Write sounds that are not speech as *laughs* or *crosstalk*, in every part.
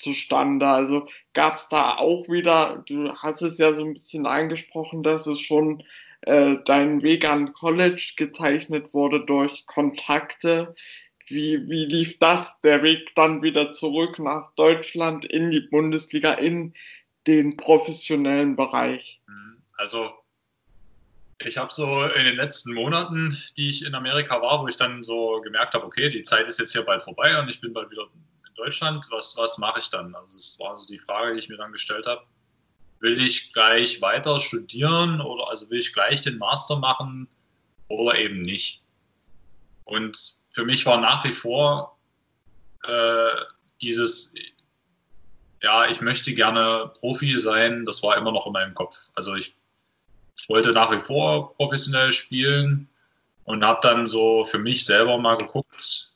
zustande? Also gab es da auch wieder, du hast es ja so ein bisschen angesprochen, dass es schon äh, dein Weg an College gezeichnet wurde durch Kontakte. Wie, wie lief das, der Weg dann wieder zurück nach Deutschland in die Bundesliga, in den professionellen Bereich? Also ich habe so in den letzten Monaten, die ich in Amerika war, wo ich dann so gemerkt habe, okay, die Zeit ist jetzt hier bald vorbei und ich bin bald wieder Deutschland, was, was mache ich dann? Also das war so die Frage, die ich mir dann gestellt habe. Will ich gleich weiter studieren oder also will ich gleich den Master machen oder eben nicht? Und für mich war nach wie vor äh, dieses, ja, ich möchte gerne Profi sein, das war immer noch in meinem Kopf. Also ich ich wollte nach wie vor professionell spielen und habe dann so für mich selber mal geguckt,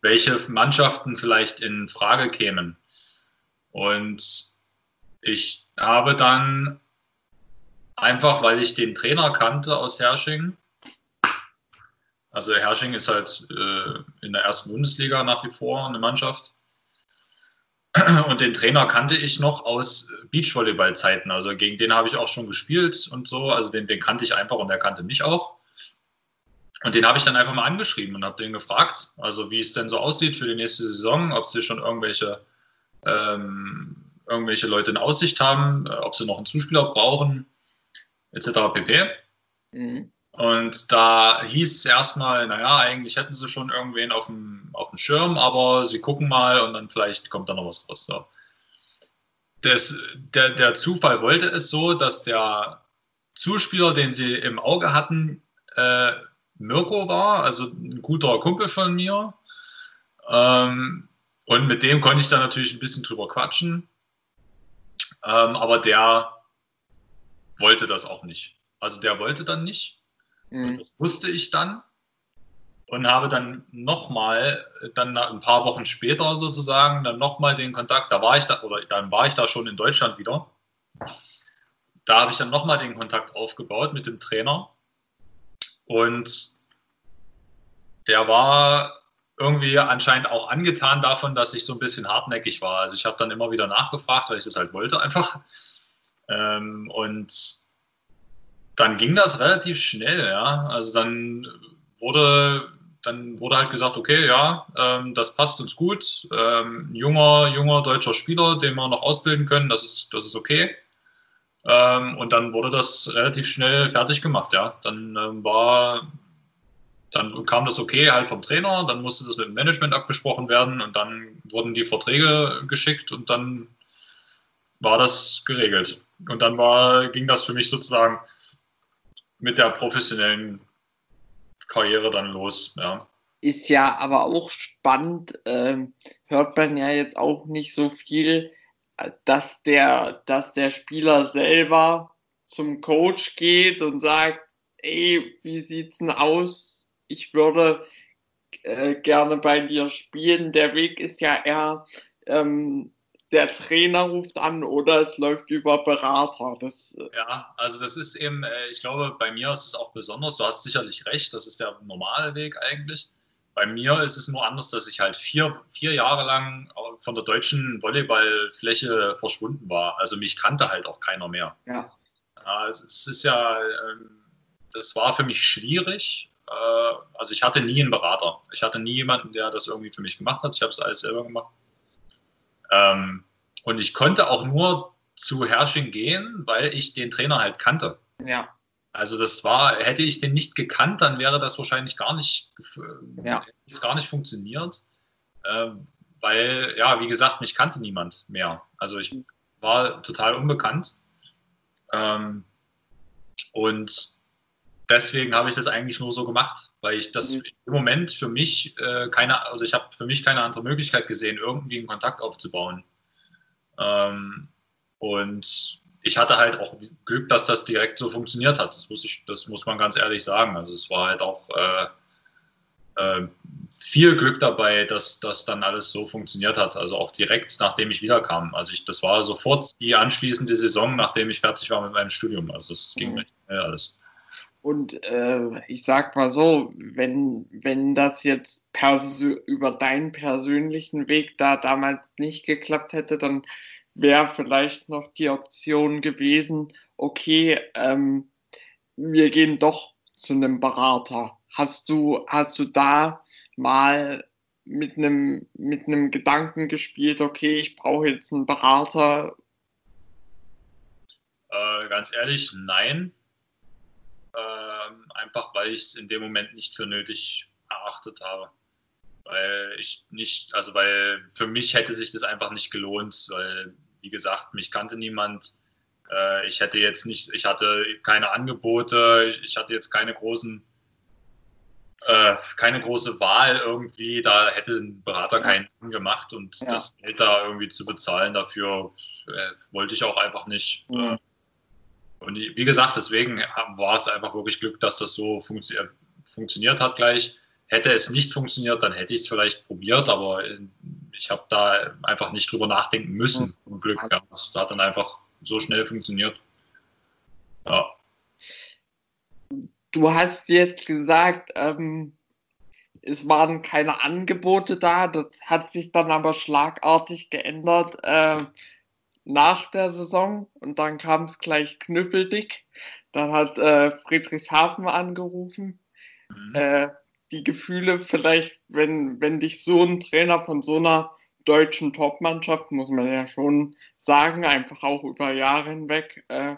welche Mannschaften vielleicht in Frage kämen. Und ich habe dann einfach, weil ich den Trainer kannte aus Hersching, also Hersching ist halt äh, in der ersten Bundesliga nach wie vor eine Mannschaft. *clears throat* Und den Trainer kannte ich noch aus Beachvolleyball-Zeiten. Also gegen den habe ich auch schon gespielt und so. Also den, den kannte ich einfach und er kannte mich auch. Und den habe ich dann einfach mal angeschrieben und habe den gefragt, also wie es denn so aussieht für die nächste Saison, ob sie schon irgendwelche, ähm, irgendwelche Leute in Aussicht haben, ob sie noch einen Zuspieler brauchen, etc. pp. Mhm. Und da hieß es erstmal, naja, eigentlich hätten sie schon irgendwen auf dem, auf dem Schirm, aber sie gucken mal und dann vielleicht kommt da noch was raus. So. Das, der, der Zufall wollte es so, dass der Zuspieler, den sie im Auge hatten, äh, Mirko war, also ein guter Kumpel von mir. Ähm, und mit dem konnte ich dann natürlich ein bisschen drüber quatschen. Ähm, aber der wollte das auch nicht. Also der wollte dann nicht. Mhm. Das wusste ich dann und habe dann nochmal, dann ein paar Wochen später sozusagen, dann nochmal den Kontakt, da war ich da, oder dann war ich da schon in Deutschland wieder. Da habe ich dann nochmal den Kontakt aufgebaut mit dem Trainer und der war irgendwie anscheinend auch angetan davon, dass ich so ein bisschen hartnäckig war. Also ich habe dann immer wieder nachgefragt, weil ich das halt wollte einfach. Ähm, und dann ging das relativ schnell, ja. Also dann wurde, dann wurde halt gesagt, okay, ja, ähm, das passt uns gut. Ähm, junger, junger deutscher Spieler, den wir noch ausbilden können, das ist, das ist okay. Ähm, und dann wurde das relativ schnell fertig gemacht, ja. Dann ähm, war, dann kam das okay halt vom Trainer, dann musste das mit dem Management abgesprochen werden und dann wurden die Verträge geschickt und dann war das geregelt. Und dann war, ging das für mich sozusagen mit der professionellen Karriere dann los. Ja. Ist ja aber auch spannend, ähm, hört man ja jetzt auch nicht so viel, dass der, dass der Spieler selber zum Coach geht und sagt, ey, wie sieht's denn aus? Ich würde äh, gerne bei dir spielen. Der Weg ist ja eher ähm, der Trainer ruft an oder es läuft über Berater. Das, äh, ja, also das ist eben, äh, ich glaube, bei mir ist es auch besonders, du hast sicherlich recht, das ist der normale Weg eigentlich. Bei mir ist es nur anders, dass ich halt vier, vier Jahre lang von der deutschen Volleyballfläche verschwunden war. Also mich kannte halt auch keiner mehr. Ja. Also es ist ja, ähm, das war für mich schwierig. Äh, also ich hatte nie einen Berater. Ich hatte nie jemanden, der das irgendwie für mich gemacht hat. Ich habe es alles selber gemacht. Ähm, und ich konnte auch nur zu Herrsching gehen, weil ich den Trainer halt kannte. Ja. Also das war, hätte ich den nicht gekannt, dann wäre das wahrscheinlich gar nicht, ja. gar nicht funktioniert. Ähm, weil, ja, wie gesagt, mich kannte niemand mehr. Also ich war total unbekannt. Ähm, und deswegen habe ich das eigentlich nur so gemacht, weil ich das mhm. im Moment für mich äh, keine, also ich habe für mich keine andere Möglichkeit gesehen, irgendwie einen Kontakt aufzubauen. Ähm, und ich hatte halt auch Glück, dass das direkt so funktioniert hat. Das muss, ich, das muss man ganz ehrlich sagen. Also es war halt auch äh, äh, viel Glück dabei, dass das dann alles so funktioniert hat. Also auch direkt, nachdem ich wiederkam. Also ich, das war sofort die anschließende Saison, nachdem ich fertig war mit meinem Studium. Also es ging mhm. schnell alles. Und äh, ich sag mal so, wenn, wenn das jetzt über deinen persönlichen Weg da damals nicht geklappt hätte, dann wäre vielleicht noch die Option gewesen, okay, ähm, wir gehen doch zu einem Berater. Hast du, hast du da mal mit einem, mit einem Gedanken gespielt, okay, ich brauche jetzt einen Berater? Äh, ganz ehrlich, nein. Äh, einfach weil ich es in dem Moment nicht für nötig erachtet habe. Weil ich nicht, also weil für mich hätte sich das einfach nicht gelohnt, weil, wie gesagt, mich kannte niemand. Äh, ich hätte jetzt nicht, ich hatte keine Angebote, ich hatte jetzt keine großen äh, keine große Wahl irgendwie. Da hätte ein Berater keinen Sinn gemacht und ja. das Geld da irgendwie zu bezahlen, dafür äh, wollte ich auch einfach nicht. Ja. Äh, und wie gesagt, deswegen war es einfach wirklich Glück, dass das so funktio funktioniert hat gleich. Hätte es nicht funktioniert, dann hätte ich es vielleicht probiert, aber äh, ich habe da einfach nicht drüber nachdenken müssen, zum Glück. Ja, das hat dann einfach so schnell funktioniert. Ja du hast jetzt gesagt, ähm, es waren keine Angebote da. Das hat sich dann aber schlagartig geändert äh, nach der Saison und dann kam es gleich knüppeldick. Dann hat äh, Friedrichshafen angerufen. Mhm. Äh, die Gefühle vielleicht, wenn, wenn dich so ein Trainer von so einer deutschen Topmannschaft, muss man ja schon sagen, einfach auch über Jahre hinweg, äh,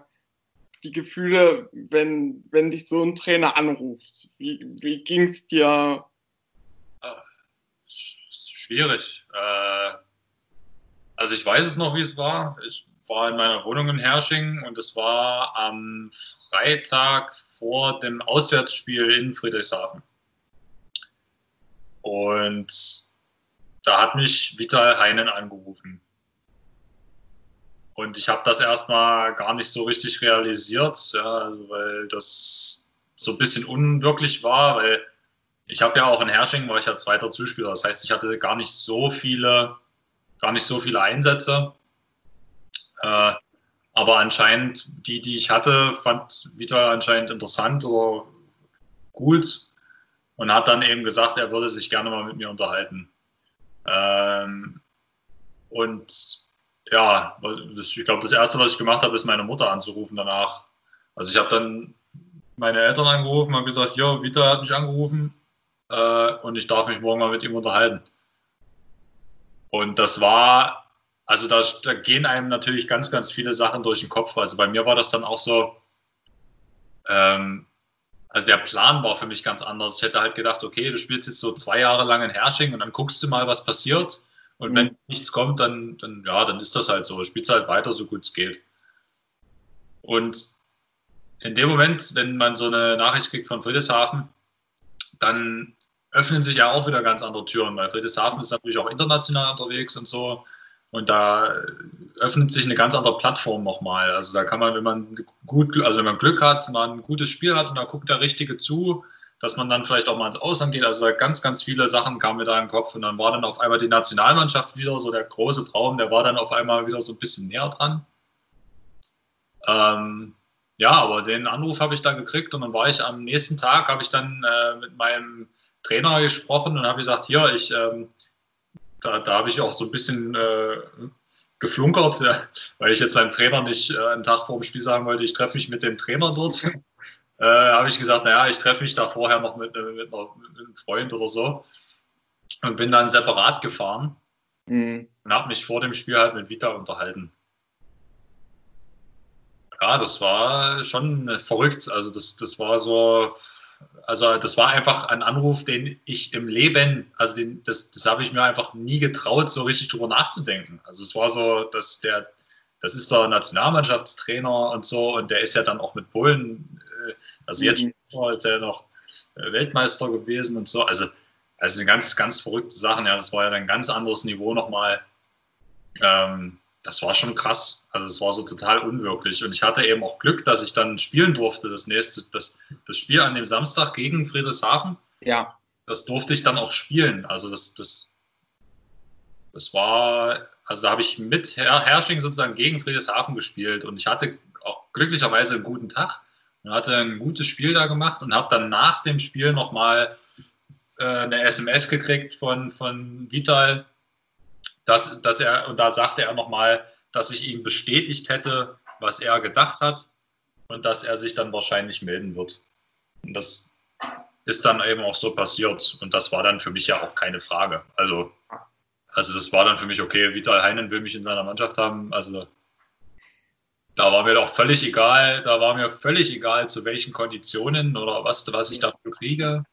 die Gefühle, wenn, wenn dich so ein Trainer anruft? Wie, wie ging es dir? Schwierig. Äh, also ich weiß es noch, wie es war. Ich war in meiner Wohnung in Hersching und es war am Freitag vor dem Auswärtsspiel in Friedrichshafen. Und da hat mich Vital Heinen angerufen. Und ich habe das erstmal gar nicht so richtig realisiert, ja, also weil das so ein bisschen unwirklich war, weil ich habe ja auch in Hersching war ich ja zweiter Zuspieler. Das heißt, ich hatte gar nicht so viele, gar nicht so viele Einsätze. Äh, aber anscheinend, die, die ich hatte, fand Vital anscheinend interessant oder gut und hat dann eben gesagt, er würde sich gerne mal mit mir unterhalten. Ähm, und ja, ich glaube, das Erste, was ich gemacht habe, ist meine Mutter anzurufen danach. Also ich habe dann meine Eltern angerufen und gesagt, ja, Vita hat mich angerufen äh, und ich darf mich morgen mal mit ihm unterhalten. Und das war, also da, da, gehen einem natürlich ganz, ganz viele Sachen durch den Kopf. Also bei mir war das dann auch so, ähm, also der Plan war für mich ganz anders. Ich hätte halt gedacht, okay, du spielst jetzt so zwei Jahre lang in Hersching und dann guckst du mal, was passiert. Und wenn mhm. nichts kommt, dann, dann, ja, dann ist das halt so. Spielst halt weiter, so gut es geht. Und in dem Moment, wenn man so eine Nachricht kriegt von Friedrichshafen, dann öffnen sich ja auch wieder ganz andere Türen, weil Friedrichshafen ist natürlich auch international unterwegs und so. Und da öffnet sich eine ganz andere Plattform nochmal. Also da kann man, wenn man gut, also wenn man Glück hat, mal ein gutes Spiel hat und da guckt der Richtige zu, dass man dann vielleicht auch mal ins Ausland geht. Also ganz, ganz viele Sachen kamen mir da im Kopf und dann war dann auf einmal die Nationalmannschaft wieder so der große Traum, der war dann auf einmal wieder so ein bisschen näher dran. Ähm, ja, aber den Anruf habe ich dann gekriegt und dann war ich am nächsten Tag, habe ich dann äh, mit meinem Trainer gesprochen und habe gesagt, hier, ich, ähm, da, da habe ich auch so ein bisschen äh, geflunkert, ja, weil ich jetzt beim Trainer nicht äh, einen Tag vor dem Spiel sagen wollte, ich treffe mich mit dem Trainer dort. *laughs* äh, habe ich gesagt, naja, ich treffe mich da vorher noch mit, mit, mit, einem Freund oder so und bin dann separat gefahren mhm. und habe mich vor dem Spiel halt mit Vita unterhalten. Ja, das war schon verrückt. Also das, das war so, also das war einfach ein Anruf, den ich im Leben, also den, das, das habe ich mir einfach nie getraut, so richtig drüber nachzudenken. Also es war so, dass der, das ist der Nationalmannschaftstrainer und so und der ist ja dann auch mit Polen äh, also jetzt mhm. ist er noch äh, Weltmeister gewesen und so. Also, also ganz, ganz verrückte Sachen. Ja, das war ja ein ganz anderes Niveau nochmal. Ähm, das war schon krass. Also es war so total unwirklich. Und ich hatte eben auch Glück, dass ich dann spielen durfte. Das nächste, das, das Spiel an dem Samstag gegen Friedrichshafen. Ja. Das durfte ich dann auch spielen. Also das, das, das war, also da habe ich mit Herr Hersching sozusagen gegen Friedrichshafen gespielt und ich hatte auch glücklicherweise einen guten Tag und hatte ein gutes Spiel da gemacht und habe dann nach dem Spiel nochmal äh, eine SMS gekriegt von, von Vital, dass, dass er, und da sagte er nochmal, dass ich ihm bestätigt hätte, was er gedacht hat und dass er sich dann wahrscheinlich melden wird. Und das ist dann eben auch so passiert. Und das war dann für mich ja auch keine Frage. Also, also das war dann für mich okay, Vital Heinen will mich in seiner Mannschaft haben. Also da war mir doch völlig egal, da war mir völlig egal, zu welchen Konditionen oder was, was ich dafür kriege.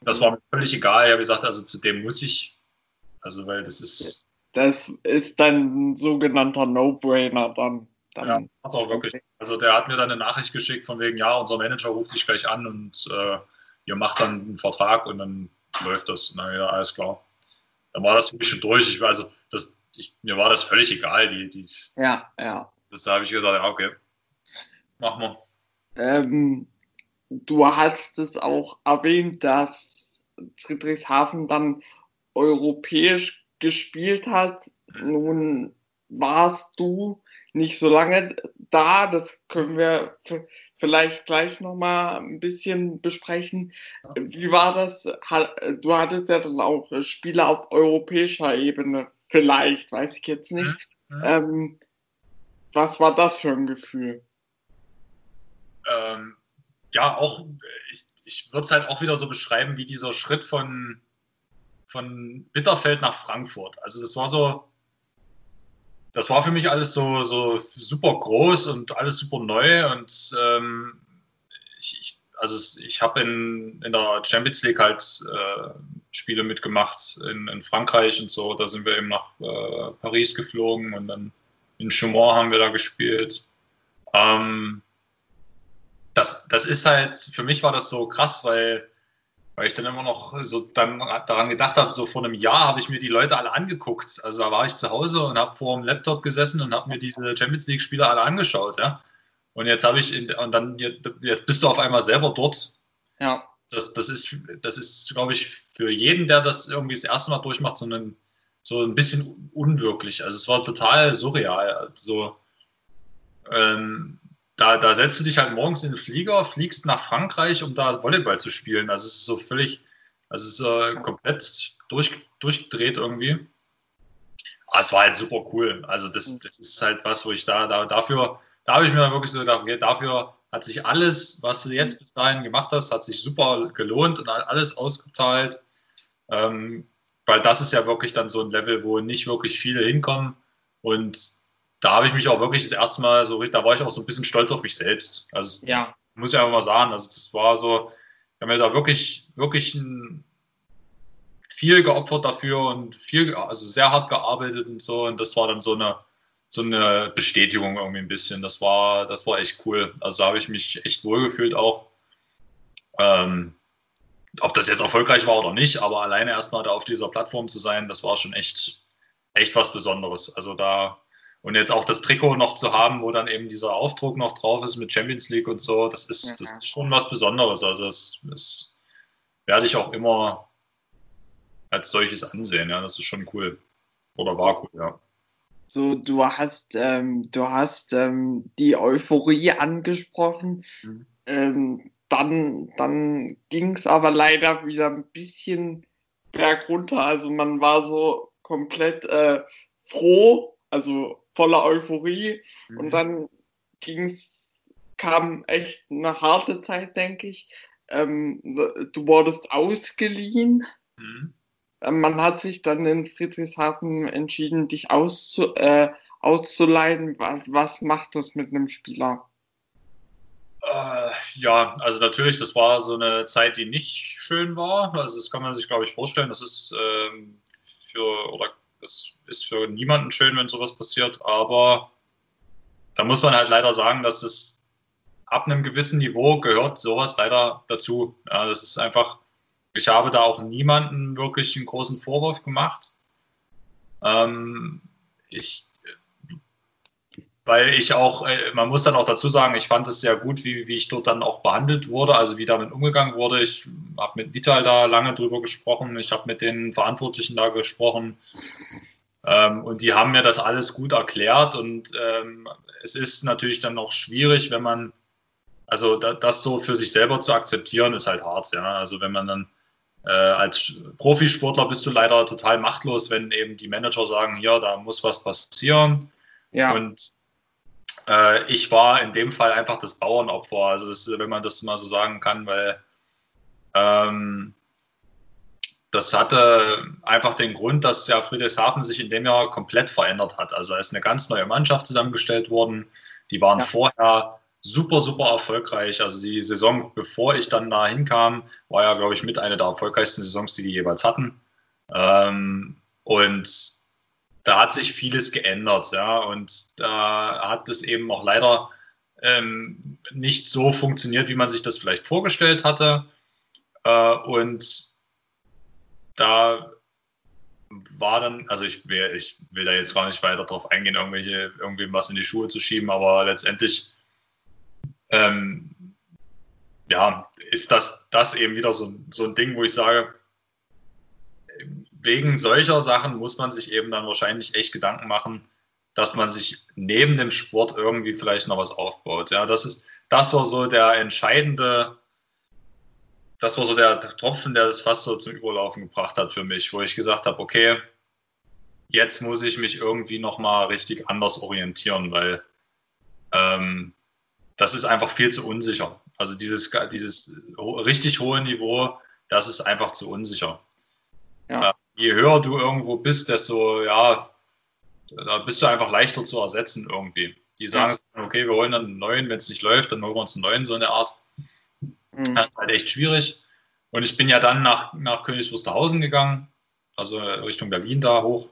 Das war mir völlig egal. Ich habe gesagt, also zu dem muss ich. Also, weil das ist. Das ist dann ein sogenannter No-Brainer dann. dann. Ja, auch wirklich. Also, der hat mir dann eine Nachricht geschickt von wegen, ja, unser Manager ruft dich gleich an und äh, ihr macht dann einen Vertrag und dann läuft das. Na ja, alles klar. Dann war das für mich schon durch. Ich, also, das, ich, mir war das völlig egal. Die, die, ja, ja. Das habe ich gesagt, ja, okay, machen wir. Ähm, du hast es auch erwähnt, dass Friedrichshafen dann europäisch gespielt hat. Nun warst du nicht so lange da, das können wir vielleicht gleich nochmal ein bisschen besprechen. Wie war das? Du hattest ja dann auch Spiele auf europäischer Ebene, vielleicht, weiß ich jetzt nicht. Mhm. Ähm, was war das für ein Gefühl? Ähm, ja, auch, ich, ich würde es halt auch wieder so beschreiben, wie dieser Schritt von, von Bitterfeld nach Frankfurt. Also das war so, das war für mich alles so, so super groß und alles super neu und ähm, ich, ich, also ich habe in, in der Champions League halt äh, Spiele mitgemacht in, in Frankreich und so. Da sind wir eben nach äh, Paris geflogen und dann in Chaumont haben wir da gespielt. Ähm, das, das ist halt, für mich war das so krass, weil, weil ich dann immer noch so dann daran gedacht habe, so vor einem Jahr habe ich mir die Leute alle angeguckt. Also da war ich zu Hause und habe vor dem Laptop gesessen und habe mir diese Champions League-Spiele alle angeschaut, ja. Und jetzt habe ich, in, und dann, jetzt bist du auf einmal selber dort. Ja. Das, das ist, das ist, glaube ich, für jeden, der das irgendwie das erste Mal durchmacht, so ein, so ein bisschen unwirklich. Also es war total surreal. Also ähm, da, da setzt du dich halt morgens in den Flieger, fliegst nach Frankreich, um da Volleyball zu spielen. Also es ist so völlig, also es ist äh, komplett durch, durchgedreht irgendwie. Aber es war halt super cool. Also das, das ist halt was, wo ich sage, da, dafür, da habe ich mir dann wirklich so gedacht, okay, dafür hat sich alles, was du jetzt bis dahin gemacht hast, hat sich super gelohnt und alles ausgezahlt. Ähm, weil das ist ja wirklich dann so ein Level, wo nicht wirklich viele hinkommen. Und da habe ich mich auch wirklich das erste Mal so, da war ich auch so ein bisschen stolz auf mich selbst. Also ja. muss ich einfach mal sagen, also das war so, ich habe mir da wirklich, wirklich ein, viel geopfert dafür und viel, also sehr hart gearbeitet und so. Und das war dann so eine, so eine Bestätigung irgendwie ein bisschen. Das war, das war echt cool. Also da habe ich mich echt wohlgefühlt auch. Ähm, ob das jetzt erfolgreich war oder nicht, aber alleine erstmal da auf dieser Plattform zu sein, das war schon echt, echt was Besonderes. Also da, und jetzt auch das Trikot noch zu haben, wo dann eben dieser Aufdruck noch drauf ist mit Champions League und so, das ist, mhm. das ist schon was Besonderes. Also das, das werde ich auch immer als solches ansehen. Ja, das ist schon cool. Oder war cool, ja. So, du hast, ähm, du hast ähm, die Euphorie angesprochen. Mhm. Ähm, dann, dann ging es aber leider wieder ein bisschen bergunter. Also man war so komplett äh, froh, also voller Euphorie. Mhm. Und dann ging's, kam echt eine harte Zeit, denke ich. Ähm, du wurdest ausgeliehen. Mhm. Ähm, man hat sich dann in Friedrichshafen entschieden, dich auszu, äh, auszuleihen. Was, was macht das mit einem Spieler? Äh, ja, also natürlich, das war so eine Zeit, die nicht schön war. Also das kann man sich, glaube ich, vorstellen. Das ist ähm, für oder das ist für niemanden schön, wenn sowas passiert. Aber da muss man halt leider sagen, dass es ab einem gewissen Niveau gehört sowas leider dazu. Ja, das ist einfach. Ich habe da auch niemanden wirklich einen großen Vorwurf gemacht. Ähm, ich weil ich auch, äh, man muss dann auch dazu sagen, ich fand es sehr gut, wie, wie ich dort dann auch behandelt wurde, also wie damit umgegangen wurde. Ich habe mit Vital da lange drüber gesprochen, ich habe mit den Verantwortlichen da gesprochen ähm, und die haben mir das alles gut erklärt und ähm, es ist natürlich dann auch schwierig, wenn man also da, das so für sich selber zu akzeptieren, ist halt hart. Ja? Also wenn man dann äh, als Profisportler bist du leider total machtlos, wenn eben die Manager sagen, ja, da muss was passieren. Ja. Und äh, ich war in dem Fall einfach das Bauernopfer. Also das, wenn man das mal so sagen kann, weil ähm, das hatte einfach den Grund, dass ja Friedrichshafen sich in dem Jahr komplett verändert hat. Also es ist eine ganz neue Mannschaft zusammengestellt worden. Die waren ja. vorher super, super erfolgreich. Also die Saison, bevor ich dann da hinkam, war ja, glaube ich, mit einer der erfolgreichsten Saisons, die die jeweils hatten. Ähm, und da hat sich vieles geändert, ja. Und da hat es eben auch leider ähm, nicht so funktioniert, wie man sich das vielleicht vorgestellt hatte. Äh, und da war dann, also ich will, ich will da jetzt gar nicht weiter drauf eingehen, irgendwelche, irgendwem was in die Schuhe zu schieben, aber letztendlich ähm, ja, ist das, das eben wieder so, so ein Ding, wo ich sage, wegen solcher Sachen muss man sich eben dann wahrscheinlich echt Gedanken machen, dass man sich neben dem Sport irgendwie vielleicht noch was aufbaut. Ja, das ist, das war so der entscheidende, das war so der Tropfen, der das fast so zum Überlaufen gebracht hat für mich, wo ich gesagt habe, okay, jetzt muss ich mich irgendwie nochmal richtig anders orientieren, weil ähm, das ist einfach viel zu unsicher. Also dieses, dieses richtig hohe Niveau, das ist einfach zu unsicher. Ja. Je höher du irgendwo bist, desto, ja, da bist du einfach leichter zu ersetzen irgendwie. Die sagen, ja. okay, wir wollen dann einen neuen, wenn es nicht läuft, dann holen wir uns einen neuen, so eine Art. Mhm. Das ist halt echt schwierig. Und ich bin ja dann nach, nach Königs Wusterhausen gegangen, also Richtung Berlin da hoch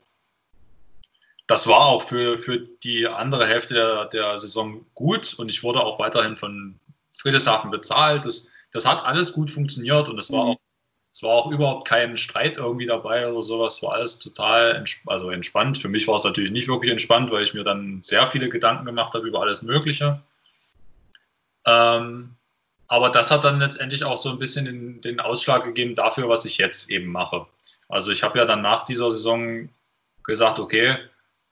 das war auch für, für die andere Hälfte der, der Saison gut und ich wurde auch weiterhin von Friedrichshafen bezahlt. Das, das hat alles gut funktioniert und es war, mhm. auch, es war auch überhaupt kein Streit irgendwie dabei oder sowas. Es war alles total entsp also entspannt. Für mich war es natürlich nicht wirklich entspannt, weil ich mir dann sehr viele Gedanken gemacht habe über alles Mögliche. Ähm, aber das hat dann letztendlich auch so ein bisschen den, den Ausschlag gegeben dafür, was ich jetzt eben mache. Also ich habe ja dann nach dieser Saison gesagt, okay,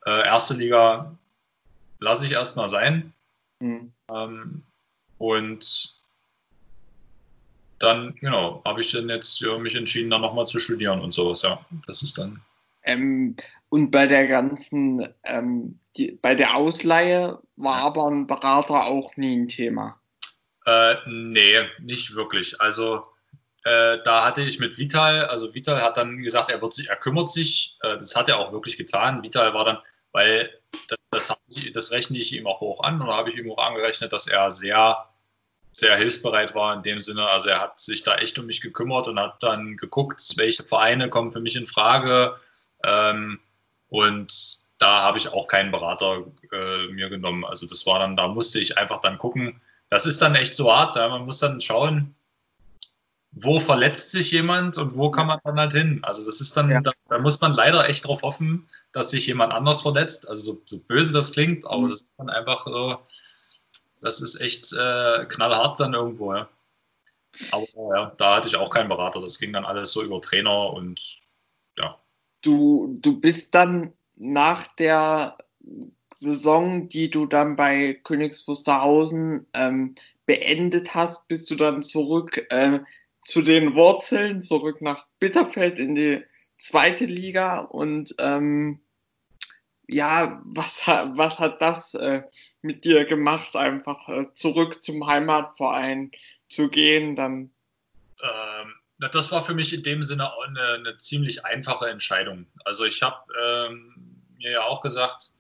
äh, erste Liga lasse ich erstmal sein. Mhm. Ähm, und dann, genau, habe ich dann jetzt ja, mich entschieden, dann nochmal zu studieren und sowas, ja. Das ist dann. Ähm, und bei der ganzen, ähm, die, bei der Ausleihe war aber ein Berater auch nie ein Thema. Äh, nee, nicht wirklich. Also äh, da hatte ich mit Vital, also Vital hat dann gesagt, er wird sich, er kümmert sich. Äh, das hat er auch wirklich getan. Vital war dann, weil das, das, das rechne ich ihm auch hoch an und da habe ich ihm auch angerechnet, dass er sehr, sehr hilfsbereit war in dem Sinne. Also er hat sich da echt um mich gekümmert und hat dann geguckt, welche Vereine kommen für mich in Frage. Ähm, und da habe ich auch keinen Berater äh, mir genommen. Also das war dann, da musste ich einfach dann gucken. Das ist dann echt so hart. Ja? Man muss dann schauen, wo verletzt sich jemand und wo kann man dann halt hin? Also das ist dann, ja. da, da, muss man leider echt drauf hoffen, dass sich jemand anders verletzt. Also so, so böse das klingt, aber mhm. das ist dann einfach so, das ist echt äh, knallhart dann irgendwo, ja. Aber ja, da hatte ich auch keinen Berater. Das ging dann alles so über Trainer und ja. Du, du bist dann nach der Saison, die du dann bei Königs Wusterhausen ähm, beendet hast, bist du dann zurück äh, zu den Wurzeln, zurück nach Bitterfeld in die zweite Liga und ähm, ja, was, was hat das äh, mit dir gemacht, einfach äh, zurück zum Heimatverein zu gehen? Dann? Ähm, das war für mich in dem Sinne auch eine, eine ziemlich einfache Entscheidung. Also ich habe ähm, mir ja auch gesagt,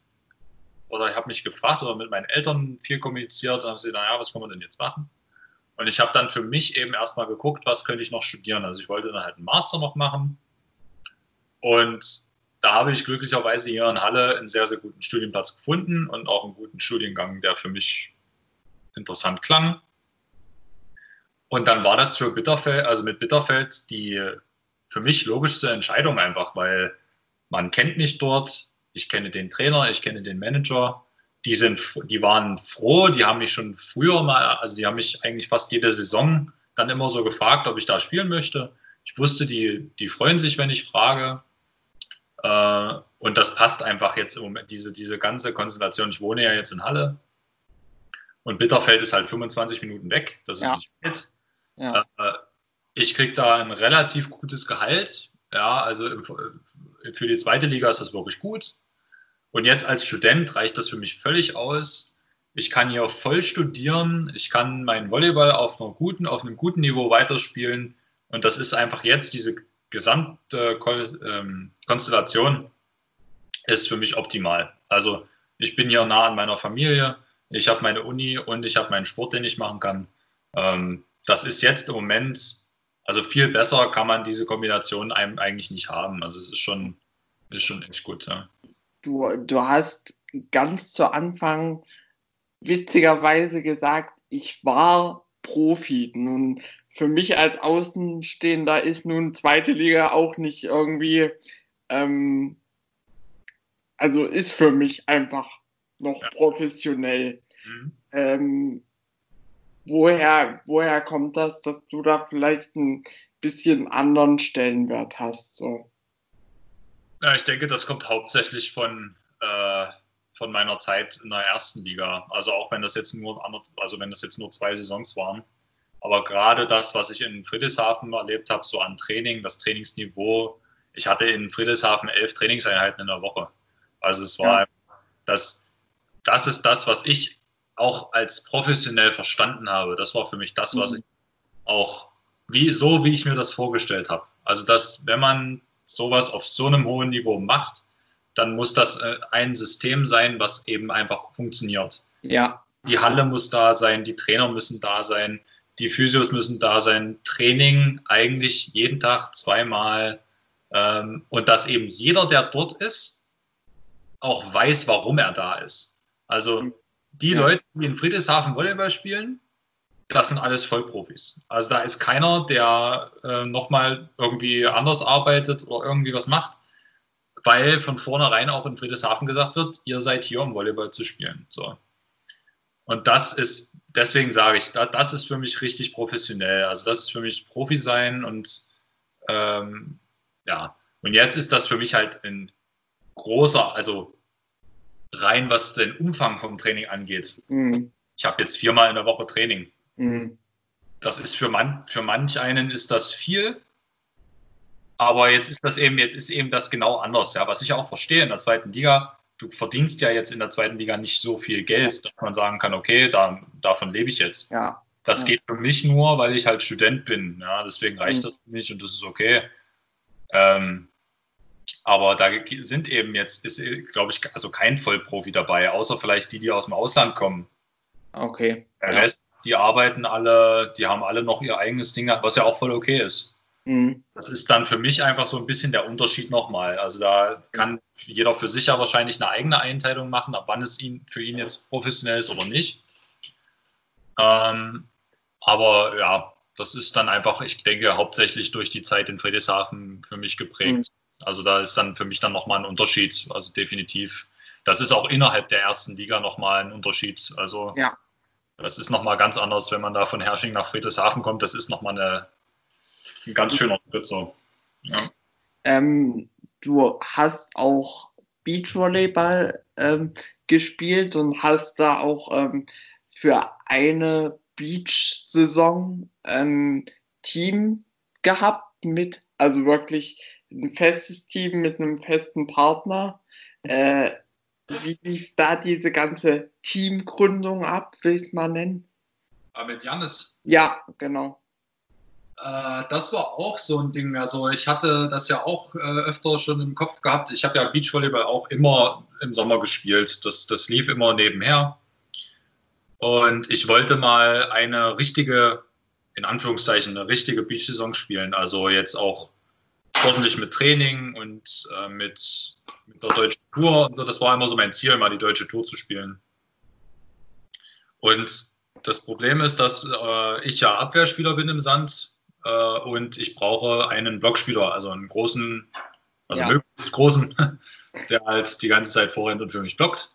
oder ich habe mich gefragt oder mit meinen Eltern viel kommuniziert und haben sie gesagt, naja, was kann man denn jetzt machen? Und ich habe dann für mich eben erstmal geguckt, was könnte ich noch studieren. Also ich wollte dann halt einen Master noch machen. Und da habe ich glücklicherweise hier in Halle einen sehr, sehr guten Studienplatz gefunden und auch einen guten Studiengang, der für mich interessant klang. Und dann war das für Bitterfeld, also mit Bitterfeld, die für mich logischste Entscheidung einfach, weil man kennt mich dort, ich kenne den Trainer, ich kenne den Manager, die sind, die waren froh, die haben mich schon früher mal, also die haben mich eigentlich fast jede Saison dann immer so gefragt, ob ich da spielen möchte. Ich wusste, die, die freuen sich, wenn ich frage. Äh, und das passt einfach jetzt im Moment, diese, diese ganze Konstellation. Ich wohne ja jetzt in Halle. Und Bitterfeld ist halt 25 Minuten weg. Das ist Ja. nicht weit. Ja. Äh, ich kriege da ein relativ gutes Gehalt. Ja, also im- für die zweite Liga ist das wirklich gut. Und jetzt als Student reicht das für mich völlig aus. Ich kann hier voll studieren. Ich kann meinen Volleyball auf, einer guten, auf einem guten Niveau weiterspielen. Und das ist einfach jetzt diese Kon ähm, Konstellation ist für mich optimal. Also ich bin hier nah an meiner Familie. Ich habe meine Uni und ich habe meinen Sport, den ich machen kann. Ähm, das ist jetzt im Moment, also viel besser kann man diese Kombination einem eigentlich nicht haben. Also es ist schon, ist schon echt gut. Ja. Du, du hast ganz zu Anfang witzigerweise gesagt, ich war Profi. Nun, für mich als Außenstehender ist nun zweite Liga auch nicht irgendwie, ähm, also ist für mich einfach noch Ja. professionell. Mhm. Ähm, woher, woher kommt das, dass du da vielleicht ein bisschen anderen Stellenwert hast? So. Ja, ich denke, das kommt hauptsächlich von, äh, von meiner Zeit in der ersten Liga. Also auch wenn das jetzt nur also wenn das jetzt nur zwei Saisons waren. Aber gerade das, was ich in Friedrichshafen erlebt habe, so an Training, das Trainingsniveau, ich hatte in Friedrichshafen elf Trainingseinheiten in der Woche. Also es war Ja. das, das ist das, was ich auch als professionell verstanden habe. Das war für mich das, was Mhm. ich auch wie so wie ich mir das vorgestellt habe. Also dass wenn man sowas auf so einem hohen Niveau macht, dann muss das äh, ein System sein, was eben einfach funktioniert. Ja, Die Halle muss da sein, die Trainer müssen da sein, die Physios müssen da sein, Training eigentlich jeden Tag zweimal ähm, und dass eben jeder, der dort ist, auch weiß, warum er da ist. Also die Ja. Leute, die in Friedrichshafen Volleyball spielen, das sind alles Vollprofis. Also da ist keiner, der äh, nochmal irgendwie anders arbeitet oder irgendwie was macht, weil von vornherein auch in Friedrichshafen gesagt wird, ihr seid hier, um Volleyball zu spielen. So. Und das ist, deswegen sage ich, das, das ist für mich richtig professionell. Also das ist für mich Profi sein und ähm, ja. Und jetzt ist das für mich halt ein großer, also rein was den Umfang vom Training angeht. Mhm. Ich habe jetzt viermal in der Woche Training. Mhm. Das ist für, man, für manch einen ist das viel. Aber jetzt ist das eben, jetzt ist eben das genau anders. Ja, was ich auch verstehe in der zweiten Liga, du verdienst ja jetzt in der zweiten Liga nicht so viel Geld, dass man sagen kann, okay, da, davon lebe ich jetzt. Ja, Das Ja. geht für mich nur, weil ich halt Student bin. Ja, deswegen reicht Mhm. das für mich und das ist okay. Ähm, aber da sind eben jetzt, ist, glaube ich, also kein Vollprofi dabei, außer vielleicht die, die aus dem Ausland kommen. okay. Der Ja. Rest, die arbeiten alle, die haben alle noch ihr eigenes Ding, was ja auch voll okay ist. Mhm. Das ist dann für mich einfach so ein bisschen der Unterschied nochmal. Also da kann jeder für sich ja wahrscheinlich eine eigene Einteilung machen, ab wann es ihn, für ihn jetzt professionell ist oder nicht. Ähm, aber ja, das ist dann einfach, ich denke, hauptsächlich durch die Zeit in Friedrichshafen für mich geprägt. Also da ist dann für mich dann nochmal ein Unterschied, also definitiv. Das ist auch innerhalb der ersten Liga nochmal ein Unterschied. Also Ja. das ist nochmal ganz anders, wenn man da von Hersching nach Friedrichshafen kommt. Das ist nochmal eine, ein ganz schöner Schritt so. Ja. Ähm, du hast auch Beachvolleyball ähm, gespielt und hast da auch ähm, für eine Beach-Saison ein Team gehabt mit, also wirklich ein festes Team mit einem festen Partner. Äh, wie lief da diese ganze Teamgründung ab, will ich es mal nennen? Aber mit Janis, Ja, genau. Äh, das war auch so ein Ding. Also ich hatte das ja auch äh, öfter schon im Kopf gehabt. Ich habe ja Beachvolleyball auch immer im Sommer gespielt. Das, das lief immer nebenher. Und ich wollte mal eine richtige, in Anführungszeichen, eine richtige Beach-Saison spielen. Also jetzt auch ordentlich mit Training und äh, mit, mit der deutschen Tour und so. Das war immer so mein Ziel, mal die deutsche Tour zu spielen. Und das Problem ist, dass äh, ich ja Abwehrspieler bin im Sand äh, und ich brauche einen Blockspieler, also einen großen, also Ja. möglichst großen, *laughs* der halt die ganze Zeit vorrennt und für mich blockt.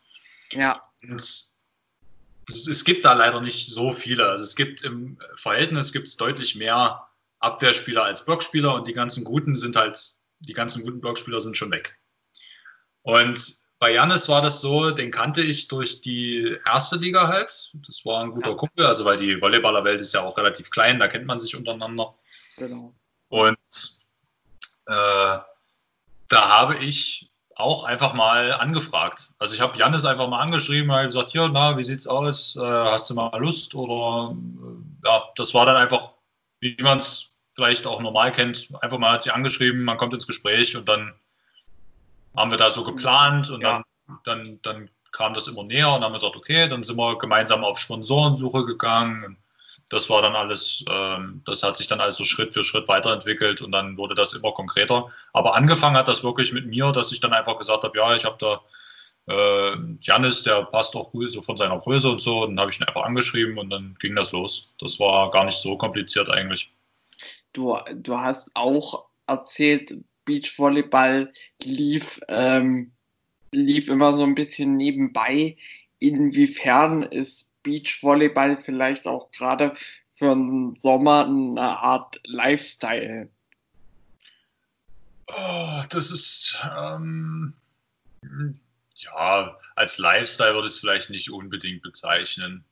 Ja, Und es, es gibt da leider nicht so viele. Also es gibt im Verhältnis gibt es deutlich mehr Abwehrspieler als Blockspieler und die ganzen guten sind halt, die ganzen guten Blockspieler sind schon weg. Und bei Janis war das so, den kannte ich durch die erste Liga halt. Das war ein guter ja. Kumpel, also weil die Volleyballerwelt ist ja auch relativ klein, da kennt man sich untereinander. Genau. Und äh, da habe ich auch einfach mal angefragt. Also ich habe Janis einfach mal angeschrieben, habe gesagt, hier, na, wie sieht's aus? Äh, hast du mal Lust? Oder äh, ja, das war dann einfach, wie man es vielleicht auch normal kennt, einfach mal hat sie angeschrieben, man kommt ins Gespräch und dann haben wir da so geplant und ja. dann, dann, dann kam das immer näher und haben gesagt, okay, dann sind wir gemeinsam auf Sponsorensuche gegangen. Das war dann alles, ähm, das hat sich dann also Schritt für Schritt weiterentwickelt und dann wurde das immer konkreter. Aber angefangen hat das wirklich mit mir, dass ich dann einfach gesagt habe, ja, ich habe da äh, Janis, der passt auch gut so von seiner Größe und so. Und dann habe ich ihn einfach angeschrieben und dann ging das los. Das war gar nicht so kompliziert eigentlich. Du, du hast auch erzählt, Beachvolleyball lief, ähm, lief immer so ein bisschen nebenbei. Inwiefern ist Beachvolleyball vielleicht auch gerade für den Sommer eine Art Lifestyle? Oh, das ist ähm, ja als Lifestyle würde ich es vielleicht nicht unbedingt bezeichnen.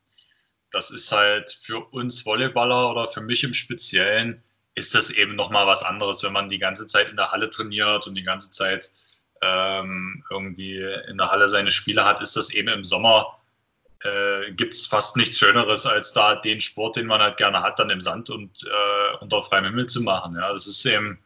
Das ist halt für uns Volleyballer oder für mich im Speziellen ist das eben nochmal was anderes, wenn man die ganze Zeit in der Halle trainiert und die ganze Zeit ähm, irgendwie in der Halle seine Spiele hat, ist das eben im Sommer, äh, gibt es fast nichts Schöneres, als da den Sport, den man halt gerne hat, dann im Sand und äh, unter freiem Himmel zu machen. Ja, das ist eben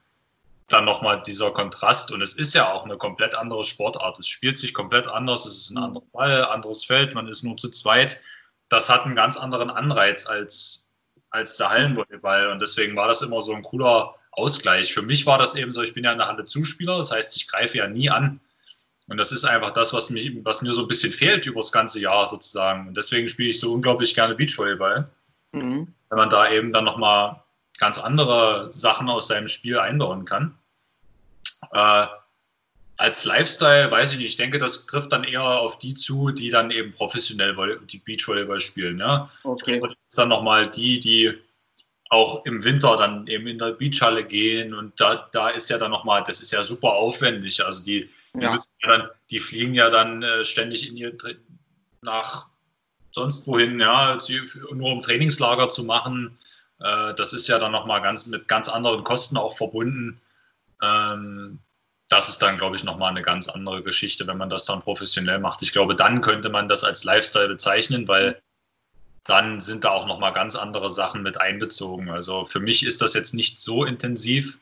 dann nochmal dieser Kontrast und es ist ja auch eine komplett andere Sportart. Es spielt sich komplett anders, es ist ein anderer Ball, anderes Feld, man ist nur zu zweit. Das hat einen ganz anderen Anreiz als als der Hallenvolleyball. Und deswegen war das immer so ein cooler Ausgleich. Für mich war das eben so, ich bin ja in der Halle Zuspieler, das heißt, ich greife ja nie an. Und das ist einfach das, was, mich, was mir so ein bisschen fehlt über das ganze Jahr sozusagen. Und deswegen spiele ich so unglaublich gerne Beachvolleyball. Mhm. Wenn man da eben dann nochmal ganz andere Sachen aus seinem Spiel einbauen kann. Äh, als Lifestyle, weiß ich nicht, ich denke, das trifft dann eher auf die zu, die dann eben professionell die Beachvolleyball spielen. Ja? Okay. Das ist dann nochmal die, die auch im Winter dann eben in der Beachhalle gehen und da, da ist ja dann nochmal, das ist ja super aufwendig. Also die, die, ja. Ja dann, die fliegen ja dann äh, ständig in ihr, nach sonst wohin, ja, nur um Trainingslager zu machen. Äh, das ist ja dann nochmal ganz, mit ganz anderen Kosten auch verbunden. Ähm, das ist dann, glaube ich, nochmal eine ganz andere Geschichte, wenn man das dann professionell macht. Ich glaube, dann könnte man das als Lifestyle bezeichnen, weil dann sind da auch nochmal ganz andere Sachen mit einbezogen. Also für mich ist das jetzt nicht so intensiv.